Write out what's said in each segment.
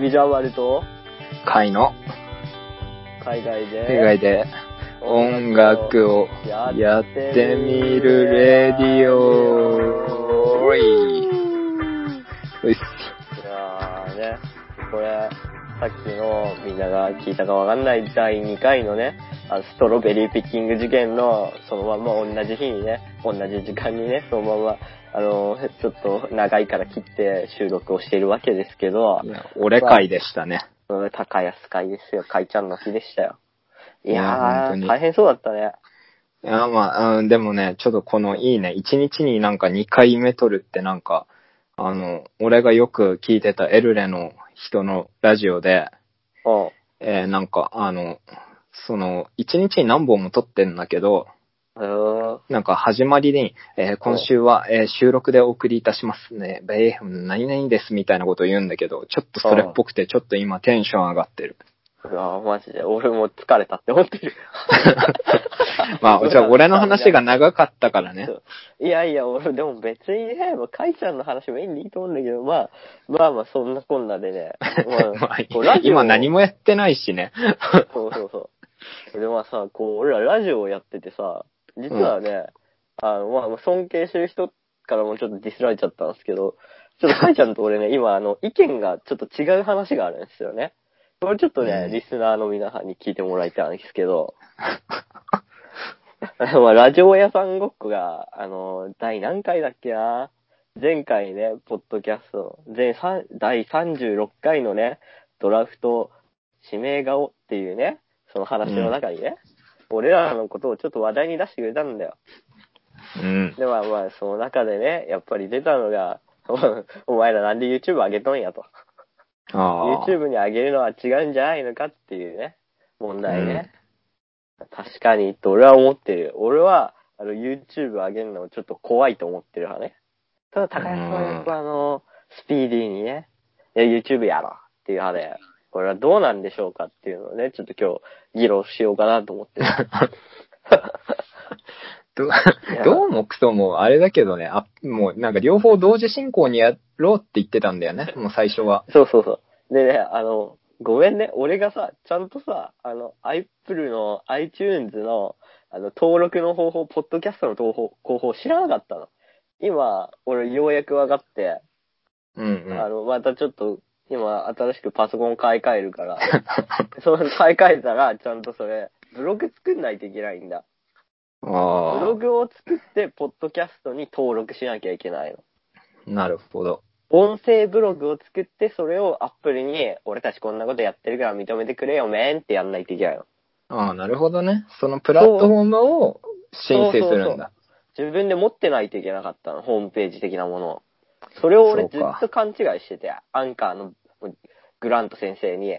ビジュアルの。海外で？世界で。音楽をやってみるレディオ。おい。いやーね、これ、さっきのみんなが聞いたかわかんない第2回のね、あのストロベリーピッキング事件のそのまま同じ日にね、同じ時間にね、そのまま、あの、ちょっと長いから切って収録をしているわけですけどい、や俺会でしたね。うん高安会ですよ。会ちゃんの日でしたよ。いいややー、大変そうだったね。いや、まあ、うん、でもね、ちょっとこのいいね、1日になんか2回目撮るってなんか、あの、俺がよく聞いてたエルレの人のラジオで、うん。えーなんか、あの、その、1日に何本も撮ってんだけど。なんか始まりに、えー今週は、えー収録でお送りいたしますね。ベイフン何々ですみたいなことを言うんだけど、ちょっとそれっぽくて、ちょっと今テンション上がってる。うわマジで、俺も疲れたって思ってる。まあ、じゃあ俺の話が長かったからね。いやいや、俺、でも別にね、もう、かいちゃんの話メインでいいと思うんだけど、まあ、まあまあ、そんなこんなでね。まあ今何もやってないしね。そうそうそう。で、まあさ、こう、俺らラジオをやっててさ、実はね、あの、まあ、尊敬してる人からもちょっとディスられちゃったんですけど、ちょっとかいちゃんと俺ね、今、あの、意見がちょっと違う話があるんですよね。これちょっとね、うんリスナーの皆さんに聞いてもらいたいんですけど、まあ、ラジオ屋さんごっこが、あの、第何回だっけな？前回ね、ポッドキャスト、全三第36回のね、ドラフト指名顔っていうね、その話の中にね、俺らのことをちょっと話題に出してくれたんだよ。うん。で、まあまあ、その中でね、やっぱり出たのが、お前らなんで YouTube 上げとんやと。ああ。YouTube に上げるのは違うんじゃないのかっていうね、問題ね。確かに、と俺は思ってる。俺は、あの、YouTube 上げるのちょっと怖いと思ってる派ね。ただ、高安さんは、あの、スピーディーにね、いや、YouTube やろうっていう派で、これはどうなんでしょうかっていうのをね、ちょっと今日、議論しようかなと思ってる。どどうもクソもあれだけどね、あ、もうなんか両方同時進行にやろうって言ってたんだよね、もう最初は。そうそうそう。でね、あの、ごめんね。俺がさ、ちゃんとさ、あの、Apple の iTunes の、あの、登録の方法、ポッドキャストの方法、方法知らなかったの。今、俺ようやく分かって、うんうん。あの、またちょっと、今、新しくパソコン買い替えるから、その買い替えたら、ちゃんとそれ、ブログ作んないといけないんだ。ブあログを作って、ポッドキャストに登録しなきゃいけないの。あ、なるほど。音声ブログを作って、それをアップルに、俺たちこんなことやってるから認めてくれよ、めんってやんないといけないの。ああ、なるほどね。そのプラットフォームを申請するんだ。自分で持ってないといけなかったの、ホームページ的なものを。それを俺ずっと勘違いしてて、アンカーのグラント先生に、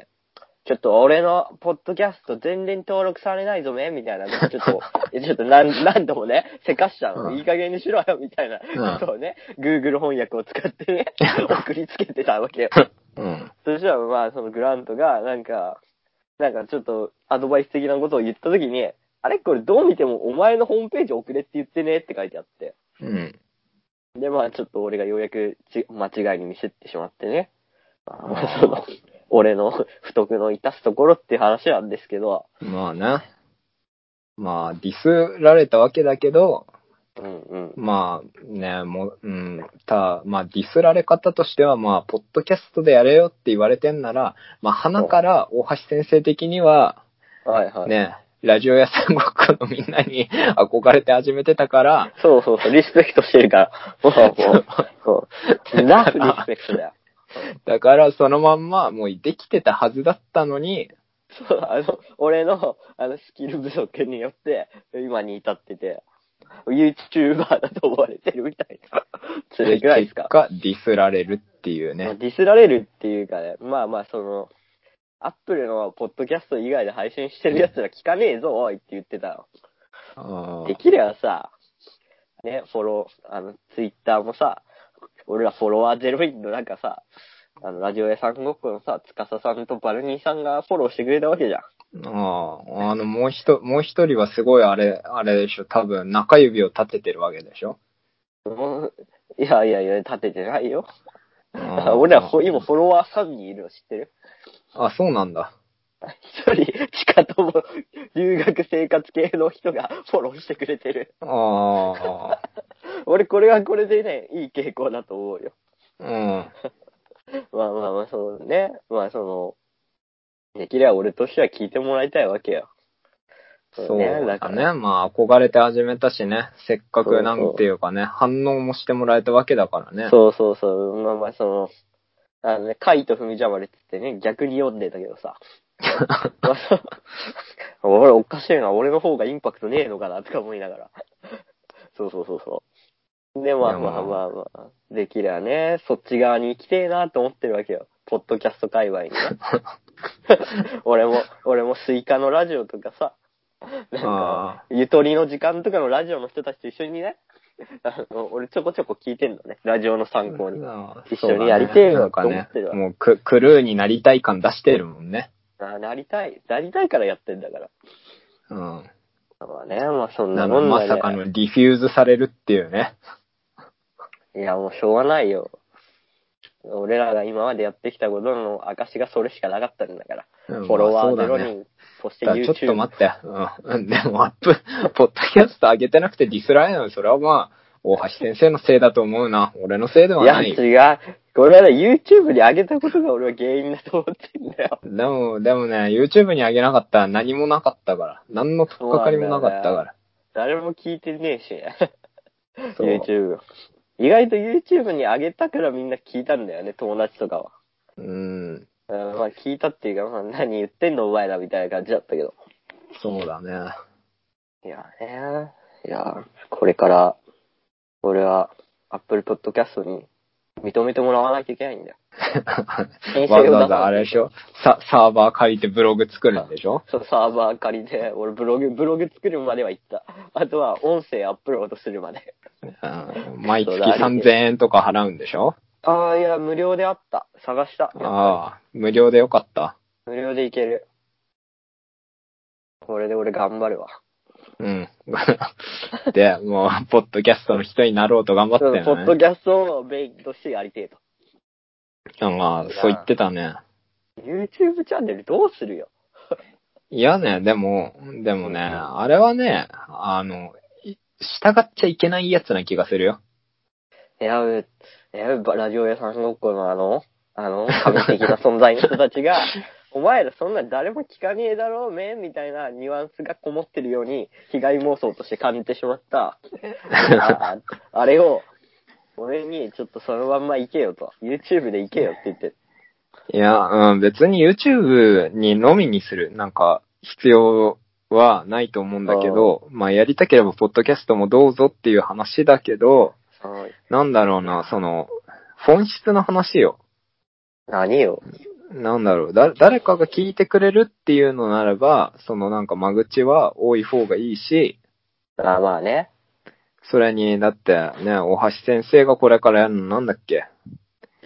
ちょっと俺のポッドキャスト全然登録されないぞめ、みたいな、ちょっと、え ちょっと何何度もね、せかしたの。うんいい加減にしろよ、みたいなことをね、Google 翻訳を使ってね、送りつけてたわけよ。うん。そしたらまあ、そのグラントが、なんか、なんかちょっとアドバイス的なことを言ったときに、あれこれどう見てもお前のホームページ送れって言ってねって書いてあって。うん。で、まあちょっと俺がようやくち間違いに見せてしまってね。まあその、俺の 不徳の致すところっていう話なんですけど、まあね。まあ、ディスられたわけだけど、うんうん。まあね、もう、うん、た、まあディスられ方としては、まあ、ポッドキャストでやれよって言われてんなら、まあ、鼻から大橋先生的には、はいはい。ね、ラジオ屋さんごっこのみんなに 憧れて始めてたから、そうそうそう、リスペクトしてるから。もう、もう、そう。ラフリスペクトだよ。だからそのまんまもうできてたはずだったのに、そう、あの、俺の、あの、スキル不足によって、今に至ってて、YouTuber だと思われてるみたいな。それぐらいですか。結果ディスられるっていうね。まあディスられるっていうかね、まあまあ、その、アップルのポッドキャスト以外で配信してるやつら聞かねえぞ、おいって言ってたの。あできればさ、ね、フォロー、あの、ツイッターもさ、俺らフォロワーゼロ人の中さ、あの、ラジオ屋さんごっこのさ、つかささんとバルニーさんがフォローしてくれたわけじゃん。ああ、あの、もう一、もう一人はすごいあれ、あれでしょ、多分中指を立ててるわけでしょ。うんいやいやいや、立ててないよ。俺ら今フォロワー3人いるの知ってる？あ、そうなんだ。一人しかとも留学生活系の人がフォローしてくれてる。あ俺これはこれでね、いい傾向だと思うよ。あ、うん。まあまあまあ、そのね、まあその、できれば俺としては聞いてもらいたいわけよ。そうねだだからね。まあ、憧れて始めたしね。せっかくなんていうかね、反応もしてもらえたわけだからね。そうそうそう。まあまあその、あのね、カイと踏みじゃまれって言ってね、逆に読んでたけどさ。まあそう 俺おかしいな、俺の方がインパクトねえのかなとか思いながら。そうそうそうそう。で、まあまあまあまあまあ、できればね、そっち側に行きてえなと思ってるわけよ。ポッドキャスト界隈にね。俺も、俺もスイカのラジオとかさ、なんか、ゆとりの時間とかのラジオの人たちと一緒にね、あの、俺ちょこちょこ聞いてんのね。ラジオの参考に。一緒にやりてえよと思ってるわもうククルーになりたい感出してるもんね。あなりたい。なりたいからやってんだから。うん。まあね、まあそんななもんだね。まさかのディフューズされるっていうね。いや、もうしょうがないよ。俺らが今までやってきたことの証がそれしかなかったんだから。うんフォロワー0まあそね人、そしてだからちょっ YouTube。と待って。うん。でもアップ、ポッドキャスト上げてなくてディスられないのそれはまあ、大橋先生のせいだと思うな。俺のせいではいや、ない。違う。これはね、YouTube に上げたことが俺は原因だと思ってんだよ。でも、でもね、YouTube に上げなかったら何もなかったから。何の取っかかりもなかったから。誰も聞いてねえし。YouTube。意外と YouTube に上げたからみんな聞いたんだよね、友達とかは。うん。うんまあ聞いたっていうか、まあ何言ってんのお前らみたいな感じだったけど。そうだね。いやね。いや、これから、俺は Apple Podcast に認めてもらわなきゃいけないんだよ。わざわざあれでしょ？ササーバー借りてブログ作るんでしょ？そう、サーバー借りて、俺ブログ、ブログ作るまでは行った。あとは音声アップロードするまで。うん毎月3000円とか払うんでしょ？ああ、いや、無料であった。探した。ああ、無料でよかった。り無料でいける。これで俺頑張るわ。うん。で、もう、ポッドキャストの人になろうと頑張ってポるッドね。キャストをメインとしてやりてえと。あまあ、そう言ってたね。YouTube チャンネルどうするよ。いやね、でも、でもね、あれはね、あの、い従っちゃいけないやつな気がするよ。いや、うえ、ラジオ屋さんごっこの？あの、あの、神的な存在の人たちが、お前らそんな誰も聞かねえだろうめみたいなニュアンスがこもってるように、被害妄想として感じてしまった。ああれを、俺にちょっとそのまんま行けよと。YouTube で行けよって言って。いや、うん、別に YouTube にのみにする、なんか、必要はないと思うんだけど、まあ、やりたければ、ポッドキャストもどうぞっていう話だけど、はいなんだろうな、その、本質の話よ。何よ。なんだろう、だ、誰かが聞いてくれるっていうのならば、そのなんか間口は多い方がいいし、あまあね。それに、だってね、大橋先生がこれからやるのなんだっけ？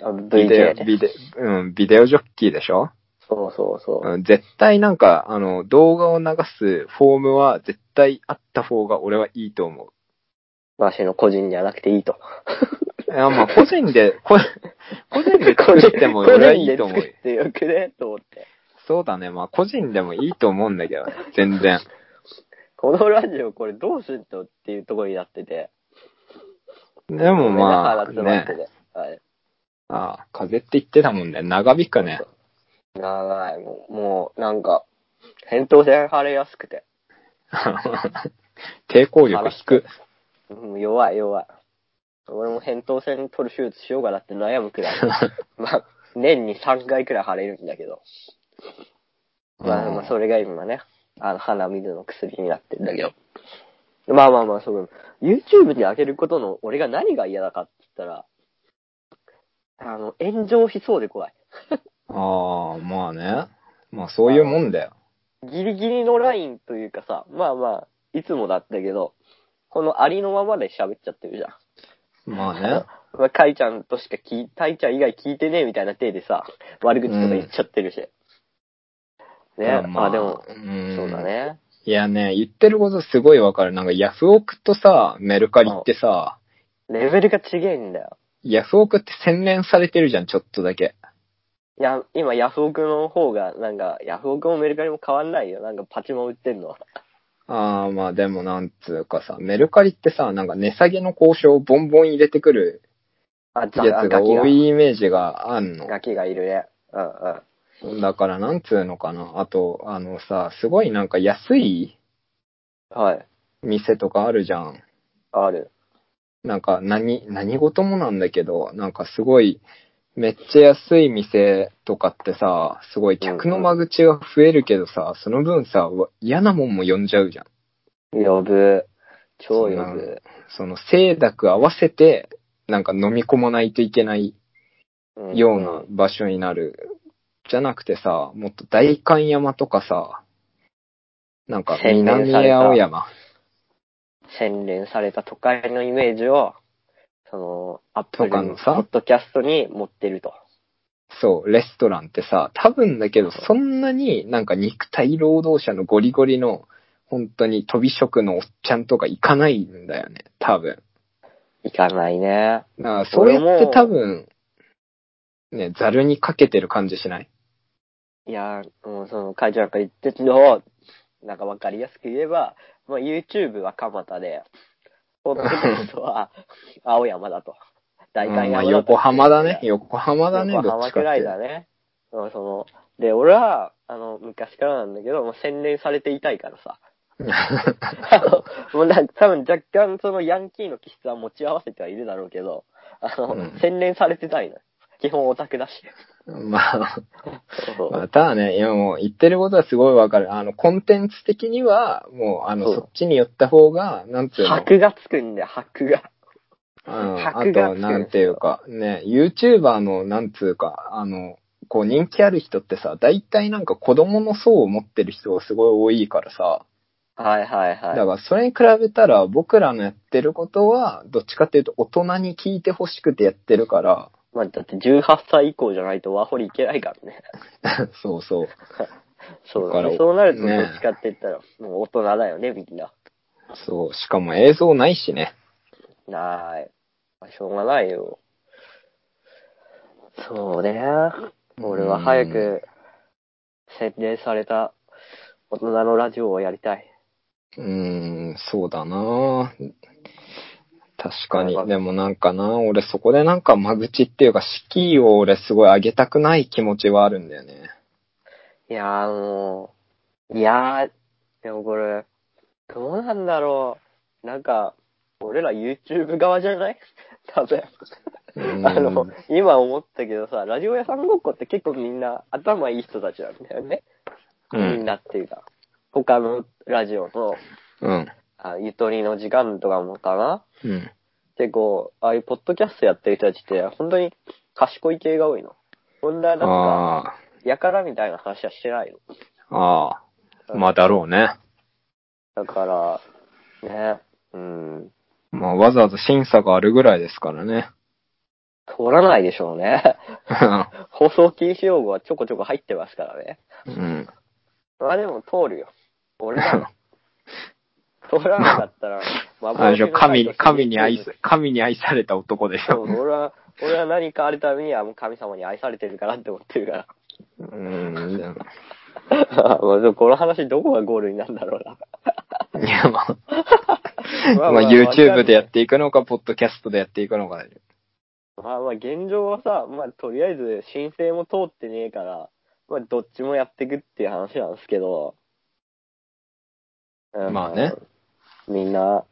あビデオ、ビデオ、うん、ビデオジョッキーでしょ？そうそうそう。うん絶対なんか、あの、動画を流すフォームは絶対あった方が俺はいいと思う。わしの個人じゃなくていいと。いや、まあ、個人で、個個人で作っても俺はいいと思う個人。で作ってよくねと思って。そうだね。まあ、個人でもいいと思うんだけどね。全然。このラジオこれどうすんのっていうところになってて。でもまあ、ね。て。はい。ああ、風邪って言ってたもんね。長引くね。長い。もう、もうなんか、扁桃腺腫れやすくて。抵抗力低く。うん、弱い弱い。俺も扁桃腺取る手術しようかなって悩むくらい。まあ、年に3回くらい腫れるんだけど。まあ、まあ、それが今ね、あの、鼻水の薬になってんだけど。まあまあまあ、そう、YouTube に上げることの俺が何が嫌だかって言ったら、あの、炎上しそうで怖い。ああ、まあね。まあ、そういうもんだよ。ギリギリのラインというかさ、まあまあ、いつもだったけど、このありのままで喋っちゃってるじゃん。まあね。まあ、かいちゃんとしか聞い、たいちゃん以外聞いてねえみたいな体でさ、悪口とか言っちゃってるし。ね、まあ、でも、うんそうだね。いやね、言ってることすごいわかる。なんかヤフオクとさ、メルカリってさ、レベルが違えんだよ。ヤフオクって洗練されてるじゃん、ちょっとだけ。いや、今ヤフオクの方が、なんか、ヤフオクもメルカリも変わんないよ。なんかパチモン売ってんのは。ああ、まあでもなんつうかさ、メルカリってさ、なんか値下げの交渉をボンボン入れてくるやつが多。いイメージがあんの。ガキがいるね。うんうん。だからなんつうのかな。あと、あのさ、すごいなんか安いはい。店とかあるじゃん。ある。なんか何、何事もなんだけど、なんかすごい、めっちゃ安い店とかってさ、すごい客の間口が増えるけどさ、その分さ、わ嫌なもんも呼んじゃうじゃん。呼ぶ。超呼ぶ。その、清濁合わせて、なんか飲み込まないといけないうんような場所になる。じゃなくてさ、もっと大観山とかさ、なんか洗練南された青山。洗練された都会のイメージを、その、アップルとかのさ？ポッドキャストに持ってると。そう、レストランってさ、多分だけど、そんなになんか肉体労働者のゴリゴリの、本当に飛び職のおっちゃんとか行かないんだよね、多分。行かないね。だからそうやって多分、ね、ざるにかけてる感じしない？いや、もうその会長なんか言ってるのを、なんかわかりやすく言えば、まあ、YouTube は蒲田で、ポッドキャストは青山だと。大うん観山だと。まあ横浜だね。横浜だね、横浜くらい。だね。うんその、で、俺は、あの、昔からなんだけど、もう洗練されていたいからさ。もうなんか多分若干そのヤンキーの気質は持ち合わせてはいるだろうけど、あの、うん洗練されてたいの。基本オタクだし。まあ、またはね、今もう言ってることはすごいわかる。あの、コンテンツ的には、もう、あの、そっちに寄った方が、なんつうの？箔がつくんだよ、箔が。うん、あと、なんていうか、ね、YouTuber の、なんつうか、あの、こう人気ある人ってさ、大体なんか子供の層を持ってる人がすごい多いからさ、はいはいはい。だからそれに比べたら僕らのやってることは、どっちかっていうと大人に聞いてほしくてやってるから、まあ、だって18歳以降じゃないとワーホリ行けないからね。そうそう。そうだからね。そうなるとどねっちかって言ったら、もう大人だよね、みんな。そう、しかも映像ないしね。なーい。まあしょうがないよ。そうね。俺は早く、洗練された大人のラジオをやりたい。うーん、そうだな確かにでもなんかな、俺そこでなんか間口っていうか、敷居を俺すごい上げたくない気持ちはあるんだよね。いやーもう、いやー、でもこれ、どうなんだろう。なんか、俺ら YouTube 側じゃない？多分。うんあの、今思ったけどさ、ラジオ屋さんごっこって結構みんな頭いい人たちなんだよね。うみんん。なっていうか。他のラジオの、うん。あゆとりの時間とかもかなうん。結構、ああいうポッドキャストやってる人たちって、本当に賢い系が多いの。こんななんか、あやからみたいな話はしてないの。あ、ああ。まあだろうね。だから、ね、うん、まあわざわざ審査があるぐらいですからね。通らないでしょうね。放送禁止用語はちょこちょこ入ってますからね。うん。まあでも通るよ。俺らの。通らなかったら、神に、神に愛神に愛された男でしょ。俺は、俺は何かあるためにはもう神様に愛されてるからって思ってるから。うん。この話どこがゴールになるんだろうな。いや、まあ、まあまあ YouTube でやっていくのか、ポッドキャストでやっていくのかで。まあまあ現状はさ、まあとりあえず申請も通ってねえから、まあどっちもやっていくっていう話なんですけど。うんまあね。みんな、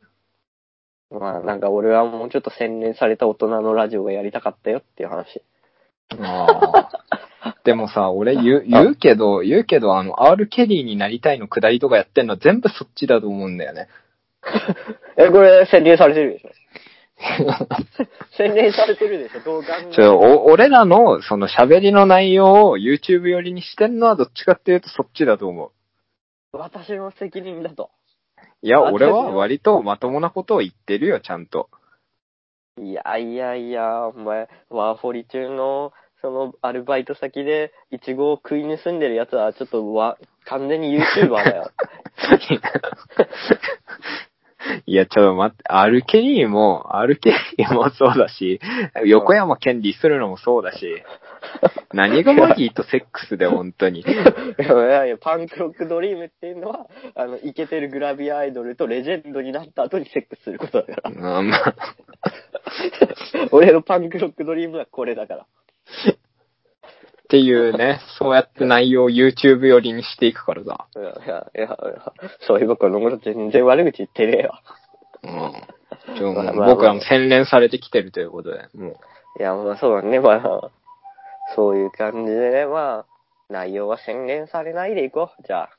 まあなんか俺はもうちょっと洗練された大人のラジオがやりたかったよっていう話。ああ。でもさ、俺言う、言うけど、言うけど、あの、R・ ケリーになりたいのくだりとかやってんのは全部そっちだと思うんだよね。え、これ洗練されてるでしょ？洗練されてるでしょ？どう考えてもちょ、お俺らの、その喋りの内容を YouTube 寄りにしてんのはどっちかっていうとそっちだと思う。私の責任だと。いや、私俺は割とまともなことを言ってるよ、ちゃんと。いやいやいや、お前、ワーホリ中の、その、アルバイト先で、イチゴを食い盗んでるやつは、ちょっとわ、完全に YouTuber だよ。いや、ちょっと待って、アルケリーも、アルケリーもそうだし、横山健ディするのもそうだし、何がマギーとセックスで、本当に。いやいや、パンクロックドリームっていうのは、あの、イケてるグラビアアイドルとレジェンドになった後にセックスすることだから。あまあ、俺のパンクロックドリームはこれだから。っていうね、そうやって内容を YouTube 寄りにしていくからさ。いや、いや、いや、そういう僕のこと全然悪口言ってねえわ。うん。ちょまあまあ僕らも洗練されてきてるということで、もいや、まあそうだね、まあ、そういう感じでね、まあ、内容は洗練されないでいこう。じゃあ、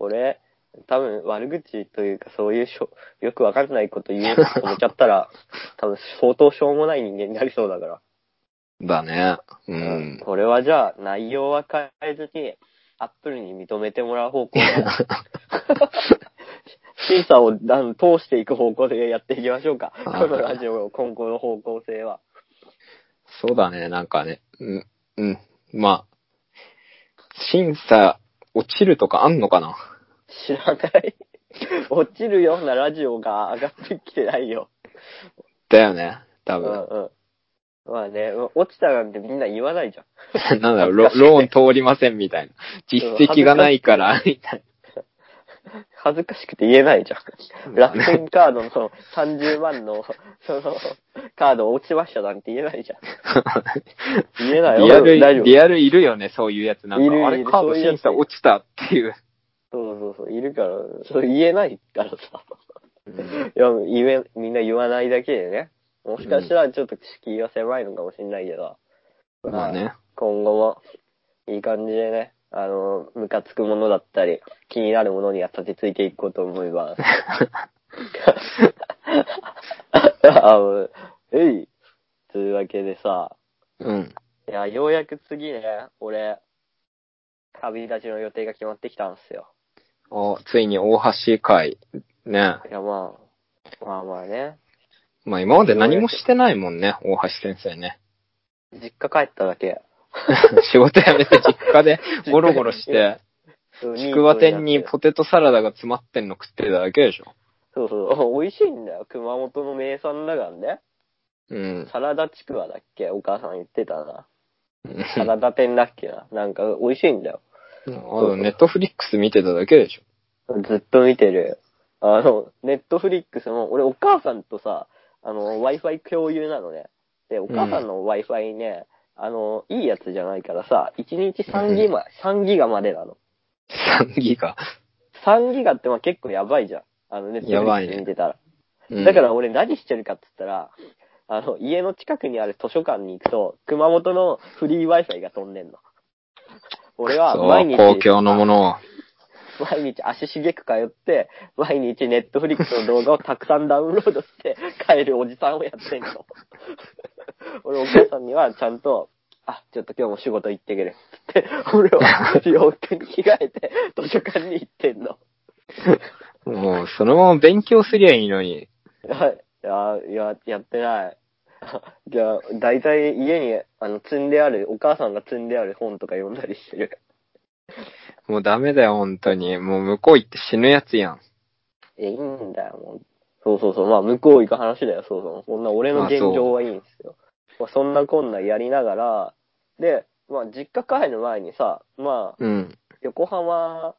俺、多分悪口というかそういうしょ、よくわかんないこと言うと思っちゃったら、多分相当しょうもない人間になりそうだから。う。だね。うん。これはじゃあ、内容は変えずに、アップルに認めてもらう方向で、審査をあの通していく方向でやっていきましょうか。このラジオの今後の方向性は。そうだね、なんかね。うん。うん。まあ、審査落ちるとかあんのかな？知らない。落ちるようなラジオが上がってきてないよ。だよね、多うん分。うん。まあね、落ちたなんてみんな言わないじゃん。なんだろう、ロローン通りませんみたいな。実績がないから、みたい恥ずかしくて言えないじゃん。な。楽天カードのその30万の、その、カード落ちましたなんて言えないじゃん。言えないよ。リアル、大丈夫。リアルいるよね、そういうやつ。なんか、あれ、いるいるカード審査落ちたっていう。そうそうそう、いるから、それ言えないからさ。うんいや、言え、みんな言わないだけでね。もしかしたらちょっと敷居が狭いのかもしれないけど。まあね。今後も、いい感じでね、あの、ムカつくものだったり、気になるものには立てついていこうと思います。あのえい。というわけでさ、うん。いや、ようやく次ね、俺、旅立ちの予定が決まってきたんですよ。あ、ついに大橋会。ね。いや、まあ、まあまあね、まあ今まで何もしてないもんね、大橋先生ね。実家帰っただけ。仕事辞めて実家でゴロゴロして、ちくわ店にポテトサラダが詰まってんの食ってただけでしょ。そうそう、美味しいんだよ。熊本の名産だからね。うん。サラダちくわだっけ？お母さん言ってたな。うんサラダ店だっけな？なんか美味しいんだよ。あと、ネットフリックス見てただけでしょ。ずっと見てる。あの、ネットフリックスも、俺お母さんとさ、あの、Wi-Fi 共有なのね。で、お母さんの Wi-Fi ね、あの、いいやつじゃないからさ、1日3ギガ、3ギガまでなの。3ギガ？3ギガってまあ結構やばいじゃん。あの、ネットフリやばいね見てたら。うんだから俺何してるかって言ったら、あの、家の近くにある図書館に行くと、熊本のフリー Wi-Fi が飛んでんの。俺はそう毎日、公共のものを。毎日足しげく通って、毎日ネットフリックスの動画をたくさんダウンロードして 帰るおじさんをやってんの。俺お母さんにはちゃんと、あ、ちょっと今日も仕事行ってくる。つって、俺は洋服に着替えて図書館に行ってんの。もう、そのまま勉強すりゃいいのに。いや、いや、やってない。じゃあ、だいたい家に、あの、積んである、お母さんが積んである本とか読んだりしてる。もうダメだよ、本当に。もう向こう行って死ぬやつやん。え、いいんだよ、もう。そうそうそう。まあ、向こう行く話だよ、そうそう。そんな俺の現状はいいんですよ。まあ、そんなこんなやりながら、で、まあ、実家帰る前にさ、まあ、うん。横浜、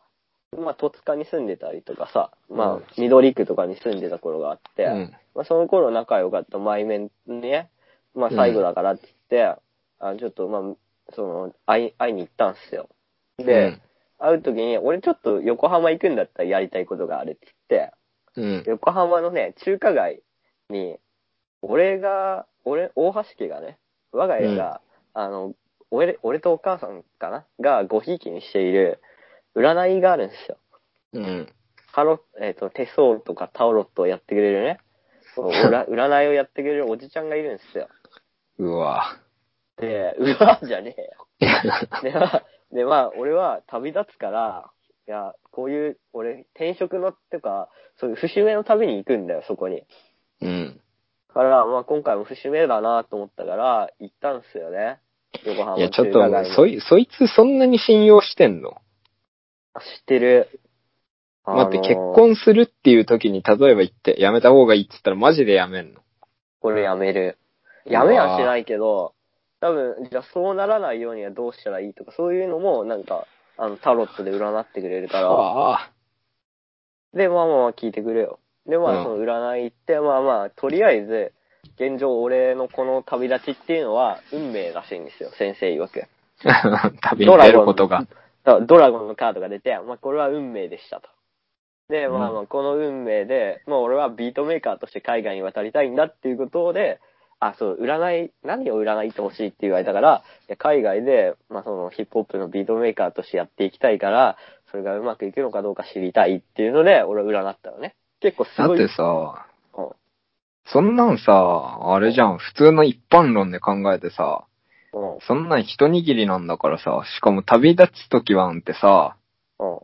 まあ、戸塚に住んでたりとかさ、まうんあ、緑区とかに住んでた頃があって、うん。まあ、その頃仲良かった前面ね、まあ、最後だからって言って、あちょっと、まあ、その、会い、会いに行ったんすよ。で、会う時に、俺ちょっと横浜行くんだったらやりたいことがあるって言って、うん。横浜のね、中華街に、俺が、俺、大橋家がね、我が家が、あの、俺、俺とお母さんかながごひいきにしている占いがあるんですよ。うん。タロえっ、と、手相とかタロットをやってくれるね、その 占いをやってくれるおじちゃんがいるんですよ。うわ。で、うわ、じゃねえよ。で、まあ、で、まあ、俺は旅立つから、いや、こういう、俺、転職のってか、そういう節目の旅に行くんだよ、そこに。うん。だから、まあ、今回も節目だなと思ったから、行ったんすよね。横浜いや、のちょっと。そい、そいつそんなに信用してんの？あ知ってる。待って、あのー結婚するっていう時に、例えば言って、やめた方がいいって言ったらマジでやめんの？これやめる。やめはしないけど、多分、じゃあそうならないようにはどうしたらいいとか、そういうのも、なんか、あの、タロットで占ってくれるから。で、まあまあまあ聞いてくれよ。で、まうんあその占いって、まあまあ、とりあえず、現状俺のこの旅立ちっていうのは運命らしいんですよ、先生曰く。旅に出ることが。だからドラゴンのカードが出て、まあこれは運命でしたと。で、まあまあこの運命で、まあ俺はビートメーカーとして海外に渡りたいんだっていうことで、あ、そう、占い、何を占いてほしいって言われたから、いや海外で、まあそのヒップホップのビートメーカーとしてやっていきたいから、それがうまくいくのかどうか知りたいっていうので、俺は占ったのね。結構すごい。だってさ、うんそんなんさ、あれじゃん、普通の一般論で考えてさ、うん。そんなん一握りなんだからさ、しかも旅立つ時はんってさ、うん。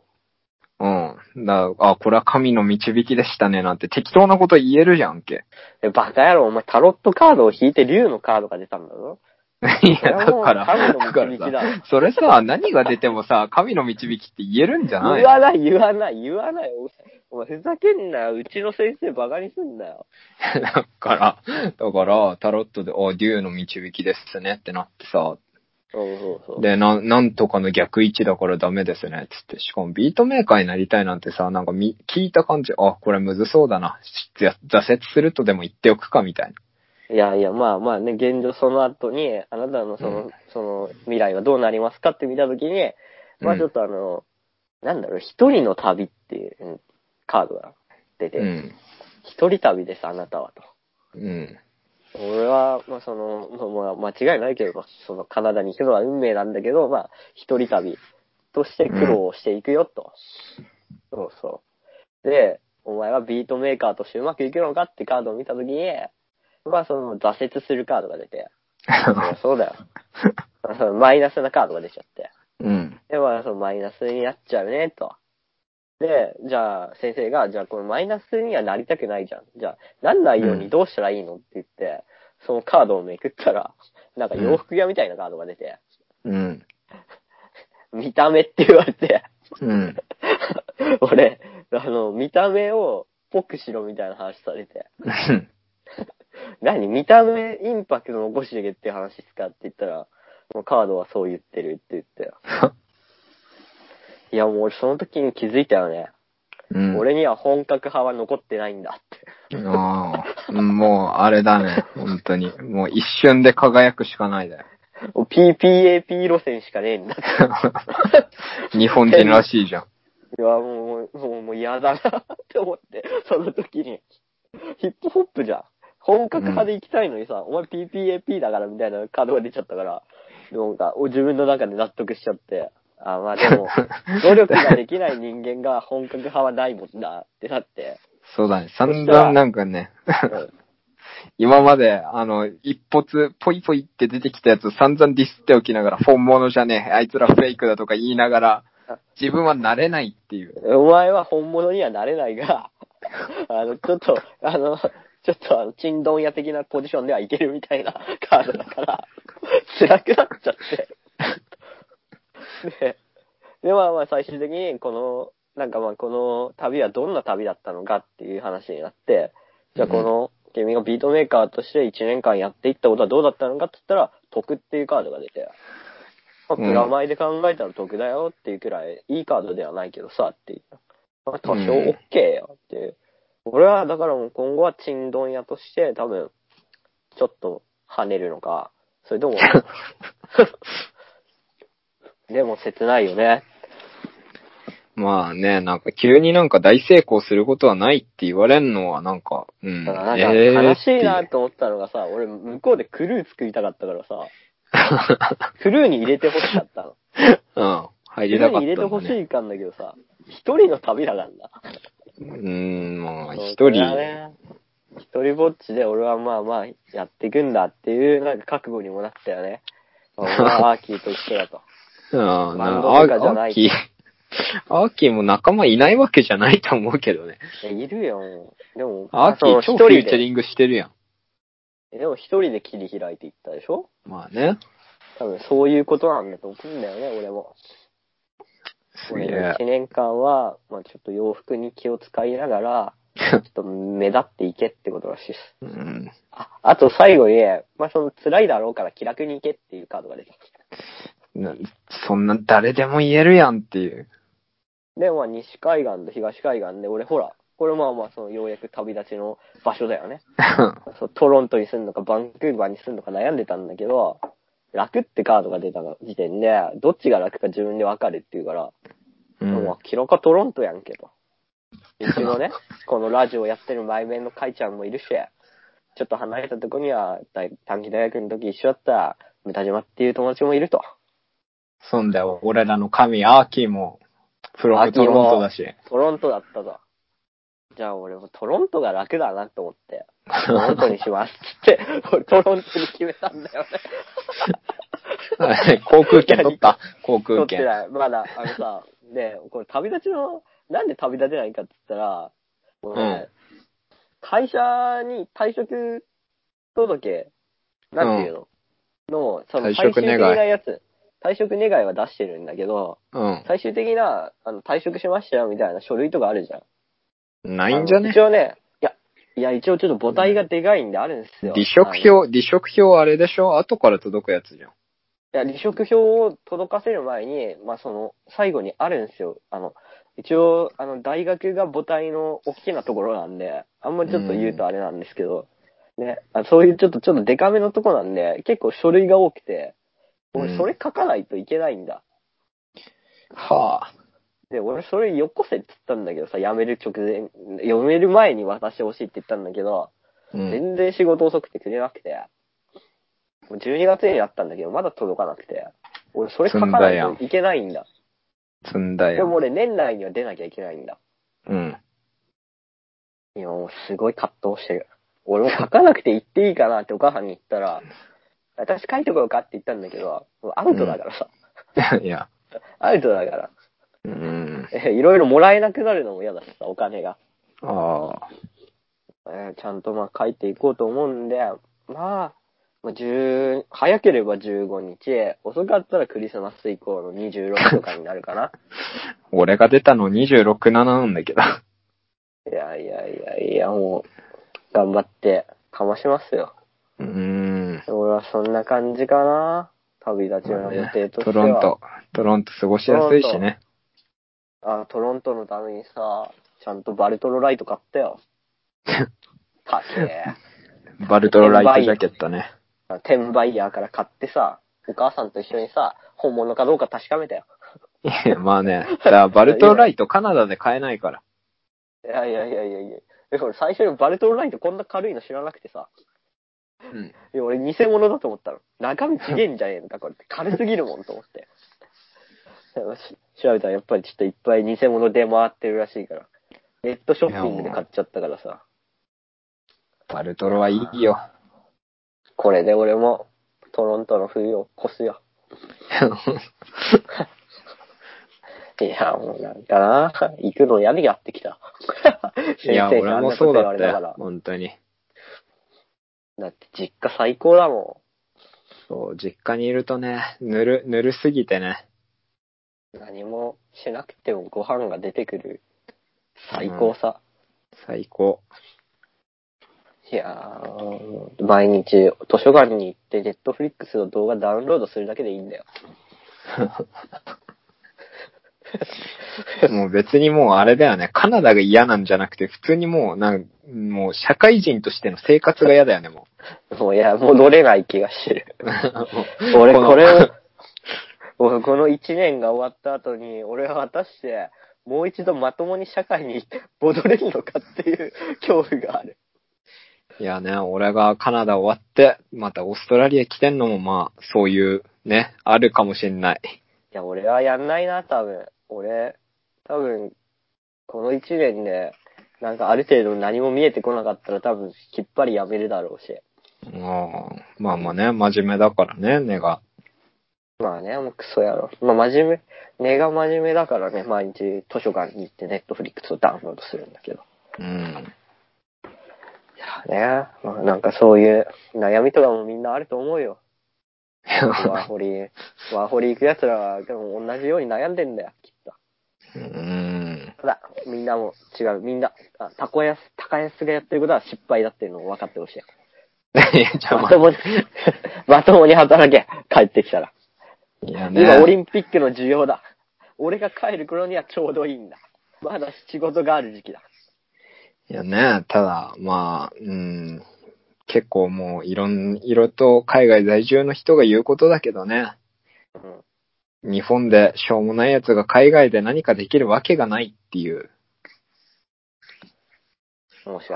うん。だあ、これは神の導きでしたねなんて適当なこと言えるじゃんけ。え、バカ野郎、お前タロットカードを引いて竜のカードが出たんだぞ。いや、だから、だからそれさ、何が出てもさ、神の導きって言えるんじゃない 言わない、言わない、言わない。お前、ふざけんなよ。うちの先生バカにすんなよ。だから、だから、タロットで、あ、竜の導きですねってなってさ。で、な、なんとかの逆位置だからダメですね、つって。しかもビートメーカーになりたいなんてさ、なんかみ、聞いた感じ、あ、これむずそうだな。し挫折するとでも言っておくか、みたいいやいや、まあまあね、現状その後に、あなたのその、うんその未来はどうなりますかって見たときに、まうんあちょっとあの、なんだろう、一人の旅っていううんカードが出て、な。うん。一人旅です、あなたはと。うん。俺は、まあその、まあまあ間違いないけど、そのカナダに行くのは運命なんだけど、まあ一人旅として苦労をしていくよと。そうそう。で、お前はビートメーカーとしてうまくいくのかってカードを見たときに、まあその挫折するカードが出て、そうだよ。マイナスなカードが出ちゃって。うん。で、まあそのマイナスになっちゃうね、と。で、じゃあ先生が、じゃあこのマイナスにはなりたくないじゃん。じゃあ、なんないようにどうしたらいいのって言って、そのカードをめくったら、なんか洋服屋みたいなカードが出て、うん。見た目って言われて、うん。俺、あの、見た目をぽくしろみたいな話されて、何見た目インパクト残してけって話ですかって言ったら、もうカードはそう言ってるって言って。いやもう俺その時に気づいたよね。うん。俺には本格派は残ってないんだって。ああ、もう、あれだね。本当に。もう一瞬で輝くしかないだよ。PPAP 路線しかねえんだ。日本人らしいじゃん。いやもう、もう、もう嫌だなって思って、その時に。ヒップホップじゃん。本格派で行きたいのにさ、お前 PPAP だからみたいなカードが出ちゃったから、なんか、自分の中で納得しちゃって、あ、まあでも、努力ができない人間が本格派はないもんだってなって、そうだね。散々なんかね、うん今まで、あの、一発、ポイポイって出てきたやつ散々ディスっておきながら、本物じゃねえ、あいつらフェイクだとか言いながら、自分はなれないっていう。お前は本物にはなれないが、あの、ちょっと、あの、ちょっとあの、チンドン屋的なポジションではいけるみたいなカードだから、辛くなっちゃって。で、で、まあまあ最終的に、この、なんかまあこの旅はどんな旅だったのかっていう話になって、じゃあこの、君がビートメーカーとして1年間やっていったことはどうだったのかって言ったら、得っていうカードが出て、まあ、プラマイで考えたら得だよっていうくらい、いいカードではないけどさ、っていう。まあ、多少 OK よっていう。俺は、だからもう今後はチンドン屋として多分、ちょっと跳ねるのか、それとも、でも切ないよね。まあね、なんか急になんか大成功することはないって言われんのはなんか、うん。だからなんかえー悲しいなと思ったのがさ、俺向こうでクルー作りたかったからさ、クルーに入れてほしかったの。うん。入クルーりたかったんだ、ね。に入れてほしいかんだけどさ、一人の旅だからな。うーん、まあ一人、はね一人ぼっちで俺はまあまあやっていくんだっていうなんか覚悟にもなったよね。俺はアーキーと一緒だと。うん、バンドなとかじゃないアーキー、アーキーも仲間いないわけじゃないと思うけどね。いるよ。でも、アーキー超フュ一人で、ーチャリングしてるやん。でも一人で切り開いていったでしょ？まあね。多分そういうことなんだと思うんだよね、俺も。俺のすげえ1。年間は、まあちょっと洋服に気を使いながら、ちょっと目立っていけってことらしいです。うん。あ、あと最後に、まあその辛いだろうから気楽に行けっていうカードが出た。なそんな誰でも言えるやんっていう。で、まあ西海岸と東海岸で、俺ほら、これまあまあそのようやく旅立ちの場所だよね。そうトロントに住んのかバンクーバーに住んのか悩んでたんだけど、楽ってカードが出た時点で、どっちが楽か自分でわかるって言うから、う。もうん明らかトロントやんけと。うちのね、このラジオやってる前面のカイちゃんもいるし、ちょっと離れたとこには、大短期大学の時一緒だった、ムタ島っていう友達もいると。そんだよ、俺らの神、アーキーも、プロフトロントだし。トロントだったぞ。じゃあ俺もトロントが楽だなと思って、トロントにしますっつって、俺トロントに決めたんだよね。航空券取った？航空券。取ってない。まだ、あのさ、で、これ旅立ちの、なんで旅立てないかって言ったら、もうね会社に退職届、なんていうの、の、その退最終的職願いなやつ、退職願いは出してるんだけど、うん。最終的な、あの、退職しましたよみたいな書類とかあるじゃん。ないんじゃね？一応ね、いや、いや、一応ちょっと母体がでかいんであるんですよ。離職あの票、離職票あれでしょ？後から届くやつじゃん。いや、離職票を届かせる前に、まあ、その、最後にあるんですよ。あの、一応、あの、大学が母体の大きなところなんで、あんまりちょっと言うとあれなんですけど、ね、あそういうちょっと、ちょっとデカめのとこなんで、結構書類が多くて、うん俺それ書かないといけないんだ。はあ。で、俺それよこせって言ったんだけどさ、辞める直前、辞める前に渡してほしいって言ったんだけど、うん。全然仕事遅くてくれなくて、もう12月になったんだけど、まだ届かなくて、俺それ書かないといけないんだ。積んだよ。でも俺年内には出なきゃいけないんだ。うん。今もうすごい葛藤してる。俺も書かなくて言っていいかなってお母さんに言ったら、私書いてこようかって言ったんだけど、もうアウトだからさ。いや。アウトだから。うん。えいろいろもらえなくなるのも嫌だしさ、お金が。ああ。えーちゃんとまあ書いていこうと思うんで、まあ、まあ、10早ければ15日、遅かったらクリスマス以降の26とかになるかな。俺が出たの26、7なんだけど。いやいやいやいや、もう、頑張って、かましますよ。うーん。俺はそんな感じかな。旅立ちの予定としては。トロント。トロント過ごしやすいしね。あ、トロントのためにさ、ちゃんとバルトロライト買ったよ。高え。バルトロライトジャケットね。転売ヤーから買ってさ、お母さんと一緒にさ、本物かどうか確かめたよ。いやまあね。だからバルトロライトカナダで買えないから。いやいやいやいやいや。え、俺最初にバルトロライトこんな軽いの知らなくてさ。うん。いや、俺偽物だと思ったの。中身ちげえんじゃねえのか、これって。軽すぎるもんと思って。し調べたらやっぱりちょっといっぱい偽物出回ってるらしいから。ネットショッピングで買っちゃったからさ。バルトロはいいよ。これで俺もトロントの冬を越すよ。いや、もうなんかな、行くの嫌になってきた。いや、先生に俺もそうだったよ。本当に。だって実家最高だもそう、実家にいるとね、ぬる、ぬるすぎてね。ん。何もしなくてもご飯が出てくる。最高さ。最高。いやー、毎日図書館に行ってネットフリックスの動画ダウンロードするだけでいいんだよ。もう別にもうあれだよね。カナダが嫌なんじゃなくて、普通にもう、なんもう社会人としての生活が嫌だよね、ももういや、戻れない気がしてる。う。俺のこれを、俺この一年が終わった後に、俺は果たして、もう一度まともに社会に戻れるのかっていう恐怖がある。いやね、俺がカナダ終わって、またオーストラリア来てんのもまあ、そういう、ね、あるかもしんない。いや、俺はやんないな、多分。俺、多分、この一年で、なんかある程度何も見えてこなかったら多分、きっぱりやめるだろうし。ああまあまあね、真面目だからね、根が。まあね、もうクソやろ。まあ真面目、根が真面目だからね、毎日図書館に行ってネットフリックスをダウンロードするんだけど。うん。いやね、まあなんかそういう悩みとかもみんなあると思うよ。ワーホリ、ワーホリ行く奴らは、でも同じように悩んでんだよ、きっと。うん。ただ、みんなも違う。みんな、あタコヤス、高安がやってることは失敗だっていうのを分かってほしい。いままともに、まともに働け、帰ってきたら。あ、いやね。今、オリンピックの需要だ。俺が帰る頃にはちょうどいいんだ。まだ仕事がある時期だ。いやね、ただ、まあ、うん、結構もういろん、いろと海外在住の人が言うことだけどね、うん。日本でしょうもない奴が海外で何かできるわけがないっていう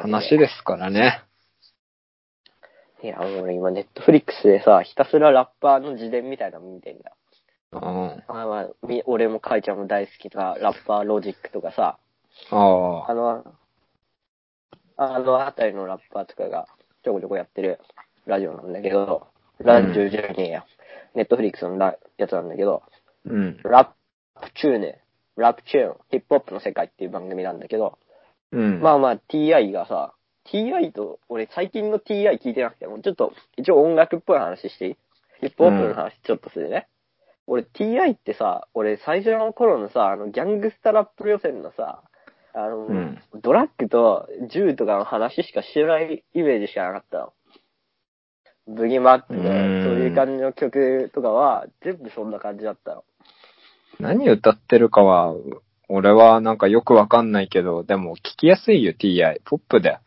話ですからね。いや、俺今、ネットフリックスでさ、ひたすらラッパーの自伝みたいなの見てんだよ。うん。ああまあ、み俺もカイちゃんも大好きなラッパーロジックとかさ、ああの、あのあたりのラッパーとかがちょこちょこやってるラジオなんだけど、ラジオじゃねえや。ネットフリックスのラやつなんだけど、うん。ラップチューネ、ラップチューン、ヒップホップの世界っていう番組なんだけど、うん。まあまあ TI がさ、TI と、俺最近の TI 聞いてなくても、ちょっと一応音楽っぽい話していい？ヒップホップの話ちょっとするね。俺 TI ってさ、俺最初の頃のさ、あのギャングスタラップ予選のさ、あの、うんドラッグと銃とかの話しか知らないイメージしかなかったの。ブギマックで、うんそういう感じの曲とかは、全部そんな感じだったの。何歌ってるかは、俺はなんかよくわかんないけど、でも聞きやすいよ、TI。ポップで。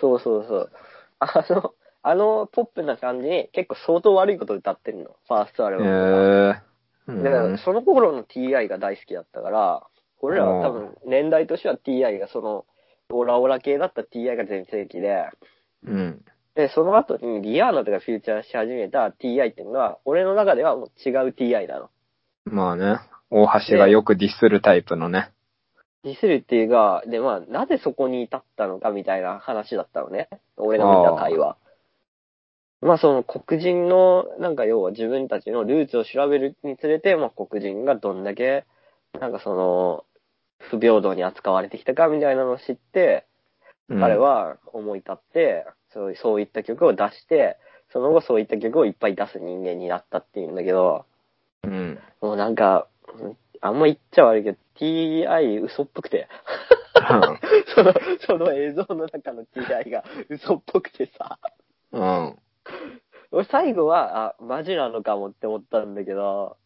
そうそうそう。あの、あのポップな感じに結構相当悪いこと歌ってるの。ファーストアルへバムえー。その頃の TI が大好きだったから、俺らは多分年代としては TI がその、オラオラ系だった TI が全盛期で、うん。で、その後にリアーナとかフューチャーし始めた TI っていうのは、俺の中ではもう違う TI なの。まあね、大橋がよくディスるタイプのね。ディスるっていうか、で、まあ、なぜそこに至ったのかみたいな話だったのね。俺の見た回は。まあ、その黒人の、なんか要は自分たちのルーツを調べるにつれて、まあ、黒人がどんだけ、なんかその、不平等に扱われてきたかみたいなのを知って、うん彼、は思い立って、そうそういった曲を出して、その後そういった曲をいっぱい出す人間になったっていうんだけど、うん。もうなんか、あんま言っちゃ悪いけど、TI 嘘っぽくて。その、その映像の中の TI が嘘っぽくてさ。うん。俺最後は、あ、マジなのかもって思ったんだけど、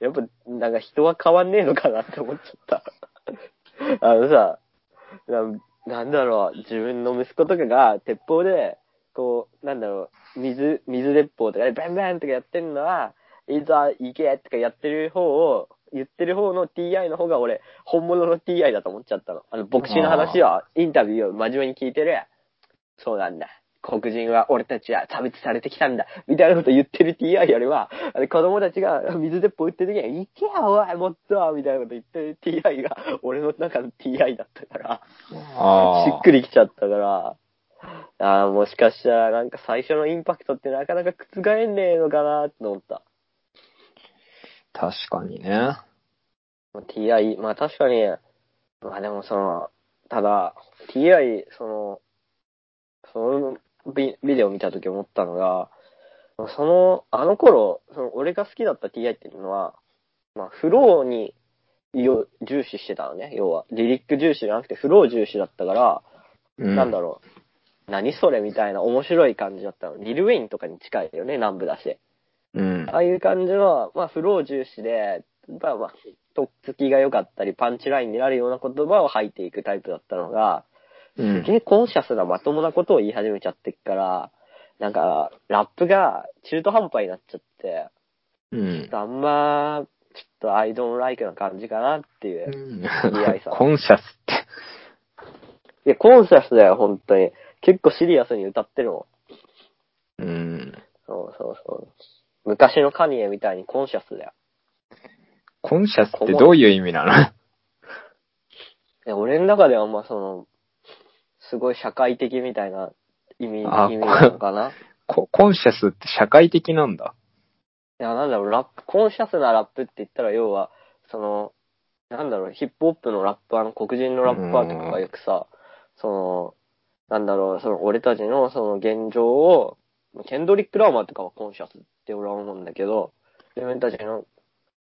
やっぱ、なんか人は変わんねえのかなって思っちゃった。あのさ、ななんだろう、自分の息子とかが鉄砲で、こう、なんだろう、水、水鉄砲とかでバンバンとかやってるのは、いざ行けとかやってる方を、言ってる方の TI の方が俺、本物の TI だと思っちゃったの。あの、牧師の話は、インタビューを真面目に聞いてる。そうなんだ。黒人は俺たちは差別されてきたんだ。みたいなこと言ってる TI よりは、子供たちが水鉄砲撃ってる時には、行けよおいもっとみたいなこと言ってる TI が、俺の中の TI だったから。しっくりきちゃったから、ああ、もしかしたらなんか最初のインパクトってなかなか覆んねえのかなって思った。確かにね。TI、まあ確かに、まあでもその、ただ、TI、その、そのビビデオ見た時思ったのが、その、あの頃、その俺が好きだった TI っていうのは、まあフローによ重視してたのね。要は、リリック重視じゃなくてフロー重視だったから、うん。なんだろう、何それみたいな面白い感じだったの。リルウェインとかに近いよね、南部だし。うん。ああいう感じの、まあ、フロー重視で、まあまあ、とっつきが良かったり、パンチラインになるような言葉を吐いていくタイプだったのが、うん。すげえコンシャスなまともなことを言い始めちゃってっから、なんか、ラップが中途半端になっちゃって、うん。あんま、ちょっとアイドンライクな感じかなっていう。さんコンシャスって。いや、コンシャスだよ、本当に。結構シリアスに歌ってるもん。うん。そうそうそう。昔のカニエみたいにコンシャスだよ。コンシャスってどういう意味なの？いや俺の中ではまあその、すごい社会的みたいな意味、意あ味なのかな？ココンシャスって社会的なんだ。いや、なんだろう、ラップ、コンシャスなラップって言ったら要は、その、なんだろう、ヒップホップのラッパーの黒人のラッパーとかがよくさ、その、なんだろう、その俺たちのその現状を、ケンドリック・ラーマーとかはコンシャスって俺は思うんだけど、自分たちの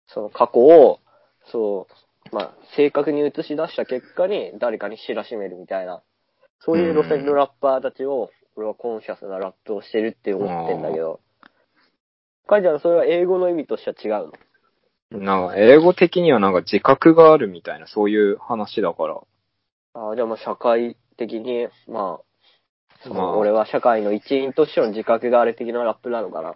その過去を、そう、まあ、正確に映し出した結果に誰かに知らしめるみたいな、そういう路線のラッパーたちを、俺はコンシャスなラップをしてるって思ってんだけど、カイちゃんそれは英語の意味としては違うの？なんか、英語的にはなんか自覚があるみたいな、そういう話だから。ああ、じゃあまあ社会的に、まあ、そまあの俺は社会の一員としての自覚がある的なラップなのかな？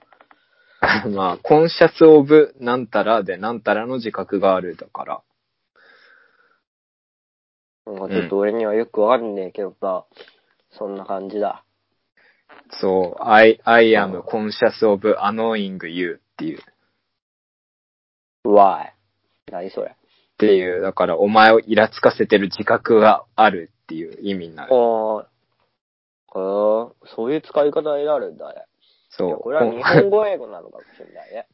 まあ、コンシャスオブなんたらでなんたらの自覚があるだから。なんかちょっと俺にはよくわかんねえけどさ、そんな感じだ。そう、I, I am conscious of annoying you っていう。Why? 何それ？っていう、だからお前をイラつかせてる自覚があるっていう意味になる。ああ、そういう使い方になるんだね。いそう。やこれは日本語英語なのかもしれないね。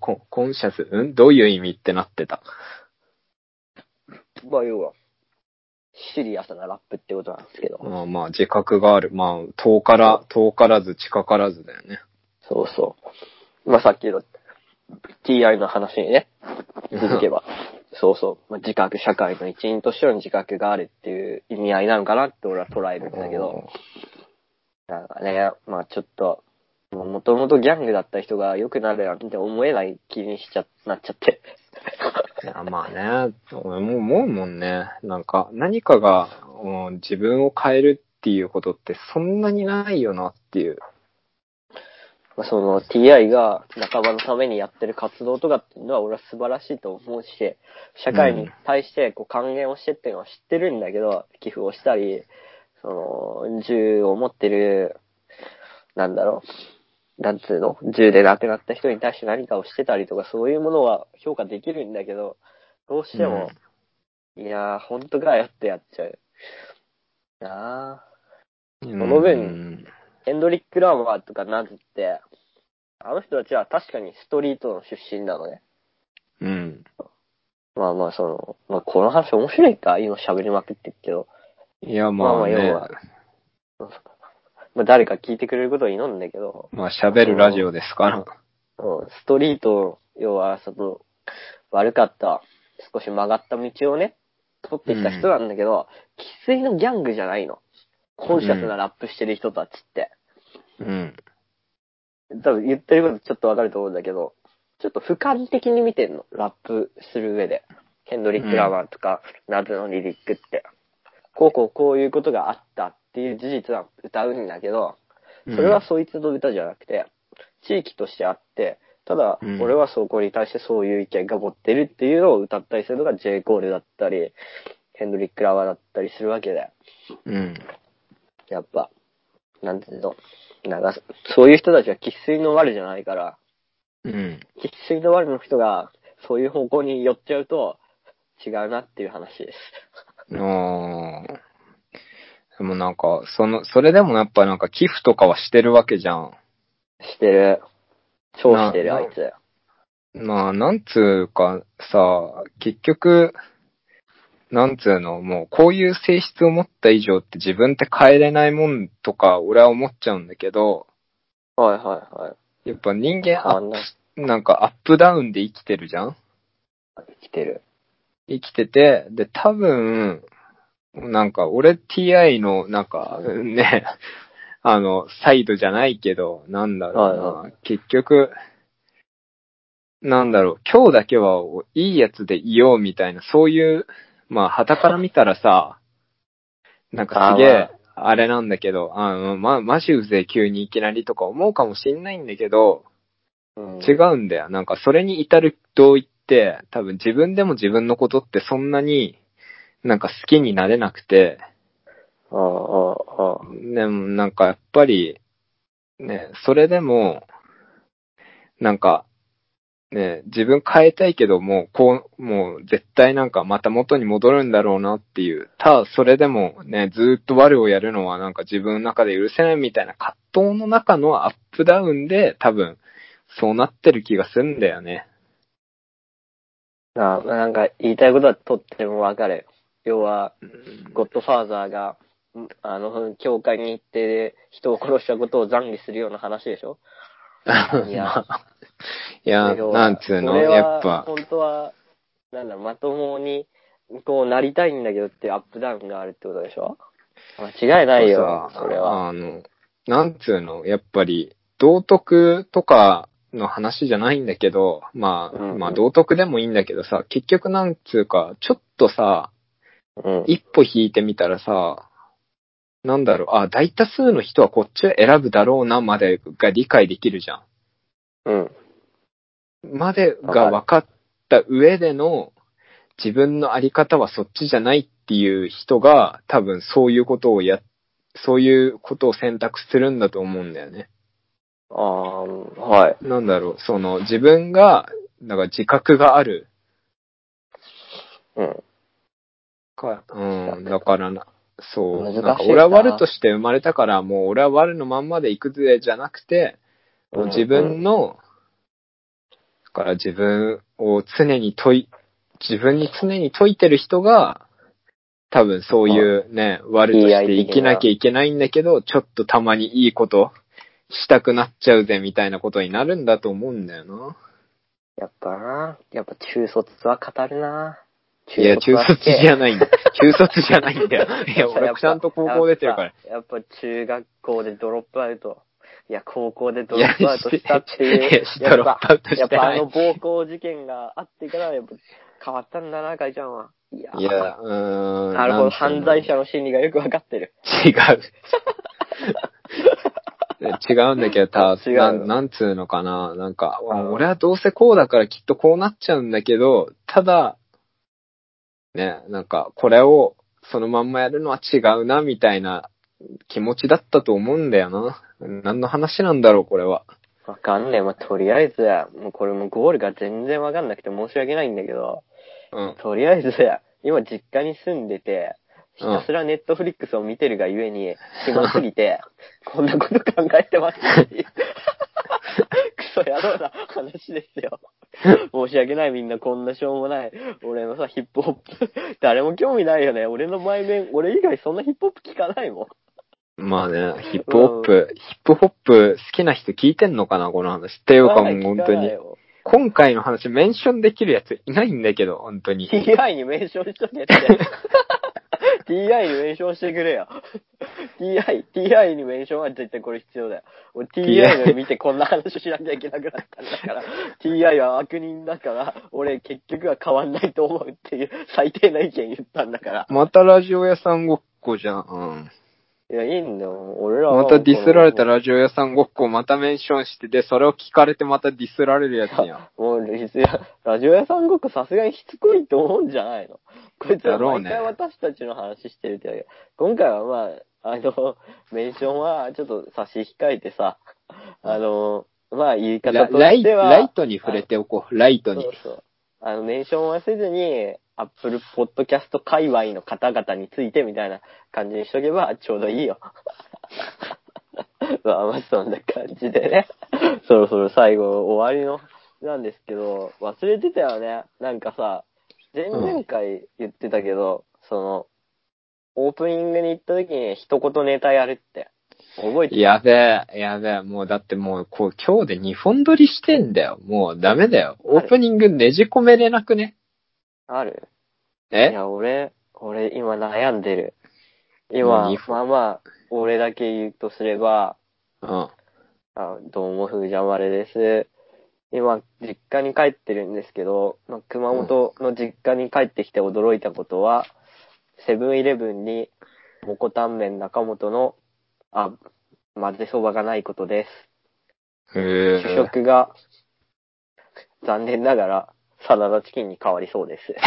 コンコンシャス、うん？どういう意味ってなってた？まあ要は、シリアスなラップってことなんですけど。まあまあ、自覚がある。まあ、遠から、遠からず近からずだよね。そうそう。まあさっきの TI の話にね、続けば。そうそう。まあ、自覚、社会の一員としての自覚があるっていう意味合いなのかなって俺は捉えるんだけど。なんかね、まあちょっと、もともとギャングだった人が良くなるなんて思えない気にしちゃ、なっちゃって。いや、まあね、俺も思うもんね。なんか、何かが、うん自分を変えるっていうことってそんなにないよなっていう。まあその TI が仲間のためにやってる活動とかっていうのは俺は素晴らしいと思うし、社会に対してこう還元をしてっていうのは知ってるんだけど、寄付をしたり、その、銃を持ってる、なんだろう、なんつうの？銃で亡くなった人に対して何かをしてたりとか、そういうものは評価できるんだけど、どうしても、いやー、ほんとかよってやっちゃう。なあ。その分ヘンドリック・ラーマーとかナズって、あの人たちは確かにストリートの出身なのね。うん。まあまあ、その、まあこの話面白いか？今喋りまくってるけど、いや、まあね。まあまあ要はまあ誰か聞いてくれることを祈るんだけど、まあ喋るラジオですから。うんストリート、要は、その、悪かった、少し曲がった道をね、取ってきた人なんだけど、生粋のギャングじゃないの。コンシャスなラップしてる人たちって。うん。多分言ってることちょっとわかると思うんだけど、ちょっと俯瞰的に見てんの、ラップする上で。ケンドリック・ラマーとか、ナズのリリックって。こうこうこういうことがあったっていう事実は歌うんだけど、それはそいつの歌じゃなくて、地域としてあって、ただう、ん俺はそこに対してそういう意見が持ってるっていうのを歌ったりするのが J. コールだったり、ヘンドリック・ラマーだったりするわけだよ。うん。やっぱ、なんていうの、なんか、そういう人たちは生粋の悪じゃないから、うん。生粋の悪の人が、そういう方向に寄っちゃうと、違うなっていう話です。ああ。でもなんか、その、それでもやっぱなんか寄付とかはしてるわけじゃん。してる。超してる、なあいつ。まあ、なんつうかさ、結局、なんつうの、もうこういう性質を持った以上って自分って変えれないもんとか俺は思っちゃうんだけど、はいはいはい。やっぱ人間アップ、なんかアップダウンで生きてるじゃん？来てる。生きてて、で、多分、なんか俺 TI のなんかね、あの、サイドじゃないけど、なんだろうな、はいは結局、なんだろう、今日だけはいいやつでいようみたいな、そういう、まあ、旗から見たらさ、なんかすげえ、あれなんだけど、あの、ま、マジうぜえ急にいきなりとか思うかもしんないんだけど、うん、違うんだよ。なんかそれに至る同意って、多分自分でも自分のことってそんなになんか好きになれなくて、ああ、ああ。でもなんかやっぱり、ね、それでも、なんか、ね、自分変えたいけども、こう、もう絶対なんかまた元に戻るんだろうなっていう。ただそれでもね、ずーっと悪をやるのはなんか自分の中で許せないみたいな葛藤の中のアップダウンで多分そうなってる気がするんだよね。あなんか言いたいことはとってもわかる。要は、ゴッドファーザーが、ん。あの、教会に行って人を殺したことを懺悔するような話でしょ？いや。まあいや、なんつうの、やっぱ、本当は、なんだろう、まともに、こうなりたいんだけどってアップダウンがあるってことでしょ？間違いないよ、さそれは。あの、なんつうの、やっぱり、道徳とかの話じゃないんだけど、まあ、うん。まあ道徳でもいいんだけどさ、結局なんつうか、ちょっとさ、うん。一歩引いてみたらさ、なんだろう、あ、大多数の人はこっちを選ぶだろうなまでが理解できるじゃん。うん。までが分かった上での自分のあり方はそっちじゃないっていう人が多分そういうことをや、そういうことを選択するんだと思うんだよね。ああ、はい。なんだろう、その自分が、なんか自覚があるうん。か、うん、だからな、そう、なんか俺は悪として生まれたから、もう俺は悪のまんまで行くぜじゃなくて、もう自分の、だから自分を常に問い、自分に常に解いてる人が、多分そういうね、悪として生きなきゃいけないんだけど、ちょっとたまにいいことしたくなっちゃうぜみたいなことになるんだと思うんだよな。やっぱな、やっぱ中卒は語るな。いや、中卒じゃん。ないんだ。中卒じゃないんだよ。いや、俺ちゃんと高校出てるから。やっぱ。中学校でドロップアウト。いや、高校でドいやロップアウトしたっていう。いやドロップアウトしてないやっぱあの暴行事件があってから、やっぱ変わったんだな、かいちゃんは。いやいや、うーん。なるほど、犯罪者の心理がよくわかってる。違う。違うんだけど、た、なん、なんつうのかな。なんか、俺はどうせこうだからきっとこうなっちゃうんだけど、ただ、ね、なんか、これをそのまんまやるのは違うな、みたいな気持ちだったと思うんだよな。何の話なんだろう、これは。わかんねえ。まあ、とりあえず、もうこれもゴールが全然わかんなくて申し訳ないんだけど、うん。とりあえず、今実家に住んでて、ひたすらネットフリックスを見てるがゆえに、暇すぎて、こんなこと考えてます。クソ野郎な話ですよ。申し訳ないみんなこんなしょうもない。俺のさ、ヒップホップ、誰も興味ないよね。俺の前面、俺以外そんなヒップホップ聞かないもん。まあね、ヒップホップ、ヒップホップ好きな人聞いてんのかな、この話。っていうかもう本当に。今回の話メンションできるやついないんだけど、本当に。TI にメンションしとけって。TI にメンションしてくれよ。TI、TI にメンションは絶対これ必要だよ。俺 TI の見てこんな話しなきゃいけなくなったんだから。TI は悪人だから、俺結局は変わんないと思うっていう最低な意見言ったんだから。またラジオ屋さんごっこじゃん。いや、いいんだよ。俺らうん。はまたディスられたラジオ屋さんごっこをまたメンションして、で、それを聞かれてまたディスられるやつやん。もう、リスや、ラジオ屋さんごっこさすがにしつこいと思うんじゃないのこいつは毎回私たちの話してるってだけど、今回はまあ、あの、メンションはちょっと差し控えてさ、あの、まあ言い方とラライしては、ライトに触れておこう。ライトにそう。そう。あの、メンションはせずに、アップルポッドキャスト界隈の方々についてみたいな感じにしとけばちょうどいいよ。まあ、まあそんな感じでね。そろそろ最後終わりの、なんですけど、忘れてたよね。なんかさ、前々回言ってたけど、その、オープニングに行った時に一言ネタやるって。覚えてる？やべえ、やべえ。もうだってもう、こう、今日で2本撮りしてんだよ。もうダメだよ。オープニングねじ込めれなくね？ある？いえや、俺、俺今悩んでる。も今まあまあ、俺だけ言うとすれば、うん。あどうも、ふーじゃまれです。今、実家に帰ってるんですけど、まあ、熊本の実家に帰ってきて驚いたことは、セブンイレブンに、モコタンメン中本の、あ、混ぜそばがないことです。へ主え。食が、残念ながら、サラダチキンに変わりそうです。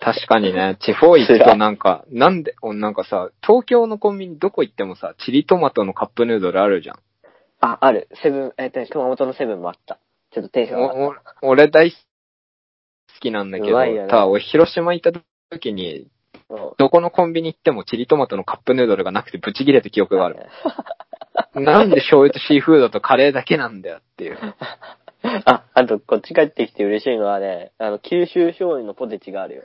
確かにね、地方行くとなんか、なんで、おなんかさ、東京のコンビニどこ行ってもさ、チリトマトのカップヌードルあるじゃん。あ、ある。セブン、えっとね、熊本のセブンもあった。ちょっとテンション上がっおお俺大好きなんだけど、ねただ俺広島行った時に、どこのコンビニ行ってもチリトマトのカップヌードルがなくてブチ切れた記憶がある。なんで醤油とシーフードとカレーだけなんだよっていう。あ、あと、こっち帰ってきて嬉しいのはね、あの、九州醤油のポテチがあるよ。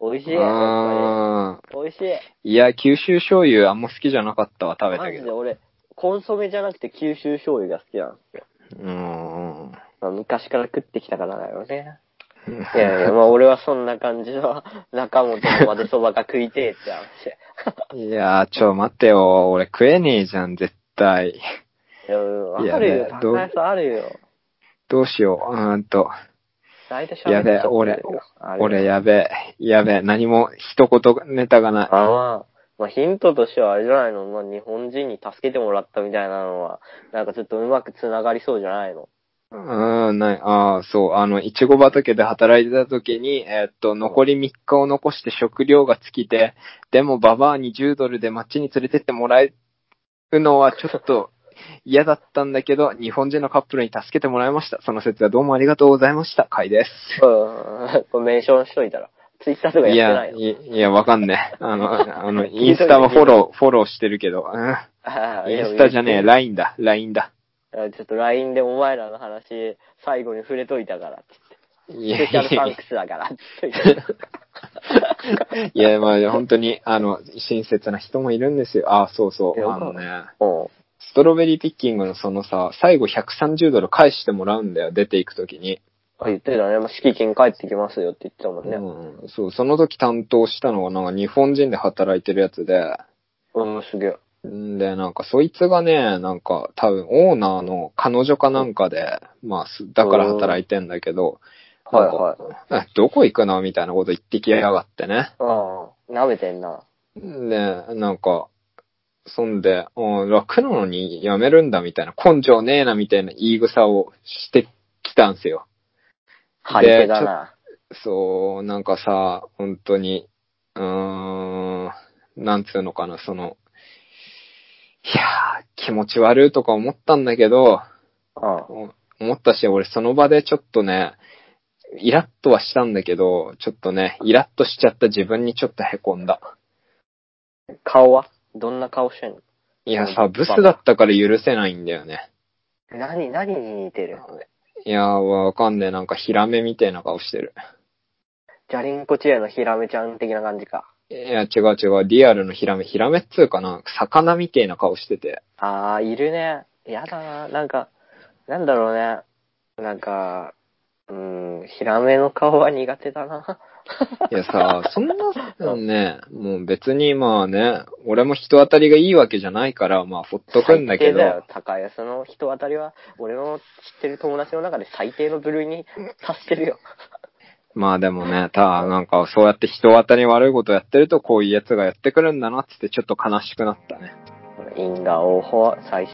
美味しい。あり美味しい。いや、九州醤油あんま好きじゃなかったわ、食べたけど。マジで俺、コンソメじゃなくて九州醤油が好きなんですよ。うーん。まあ、昔から食ってきたからだよね。いやいや、まあ俺はそんな感じの中本のまでそばが食いてえって話。いやー、ちょ、待ってよ。俺食えねえじゃん、絶対。いや、あるよ、高安あるよ。どうしよう。うーんと。やべえ、俺俺やべえ、やべえ、何も一言ネタがない。あまあ、まあヒントとしてはあれじゃないの？まあ日本人に助けてもらったみたいなのは、なんかちょっとうまく繋がりそうじゃないの？うーん、ない、ああ、そう、あの、いちご畑で働いてた時に、えーっと、残り3日を残して食料が尽きて、でもババアに10ドルで街に連れてってもらえるのはちょっと嫌だったんだけど、日本人のカップルに助けてもらいました。その説はどうもありがとうございました。会です。うん。これメンションしといたら。ツイッターとかいや、やってないの？いいや、わかんねえ。あの、あの、インスタはフォロー、フォローしてるけど、うんああインスタじゃねえ、LINE だ、LINE だ。ちょっと LINE でお前らの話、最後に触れといたからってい言って。スペシャルサンクスだからって言って。いや、まあ、本当に、あの、親切な人もいるんですよ。あ、そうそう。あのね、うん。ストロベリーピッキングのそのさ、最後130ドル返してもらうんだよ、出ていくときに。あ、言ってたね。まあ、敷金返ってきますよって言ってたもんね。うん、そう、その時担当したのがなんか日本人で働いてるやつで、うん、すげえ。んで、なんかそいつがね、なんか多分オーナーの彼女かなんかで、まあ、すだから働いてんだけど、はいはい。えどこ行くの？みたいなこと言ってきやがってね。うん。舐めてんな。で、なんか、そんで、うん楽なのに辞めるんだみたいな、根性ねえなみたいな言い草をしてきたんすよ。張り手だな。そう、なんかさ、本当に、うーん、なんつうのかな、その、いやー、気持ち悪いとか思ったんだけど、うん。お思ったし、俺その場でちょっとね、イラッとはしたんだけど、ちょっとね、イラッとしちゃった自分にちょっと凹んだ。顔は？どんな顔してんの？いやさ、ブスだったから許せないんだよね。何、何に似てる？いやー、わかんねえ。なんかヒラメみたいな顔してる。ジャリンコチエのヒラメちゃん的な感じか。いや、違う違う。リアルのヒラメ。ヒラメっつうかな。魚みたいな顔してて。あー、いるね。やだな。なんか、なんだろうね。なんか、うーん、ヒラメの顔は苦手だな。いやさ、そんな、ね、もう別にまあね、俺も人当たりがいいわけじゃないから、まあほっとくんだけど。最低だよ。高安の人当たりは、俺の知ってる友達の中で最低の部類に 達してるよ。まあでもね、ただなんかそうやって人当たり悪いことやってるとこういうやつがやってくるんだなっつってちょっと悲しくなったね。因果応報、最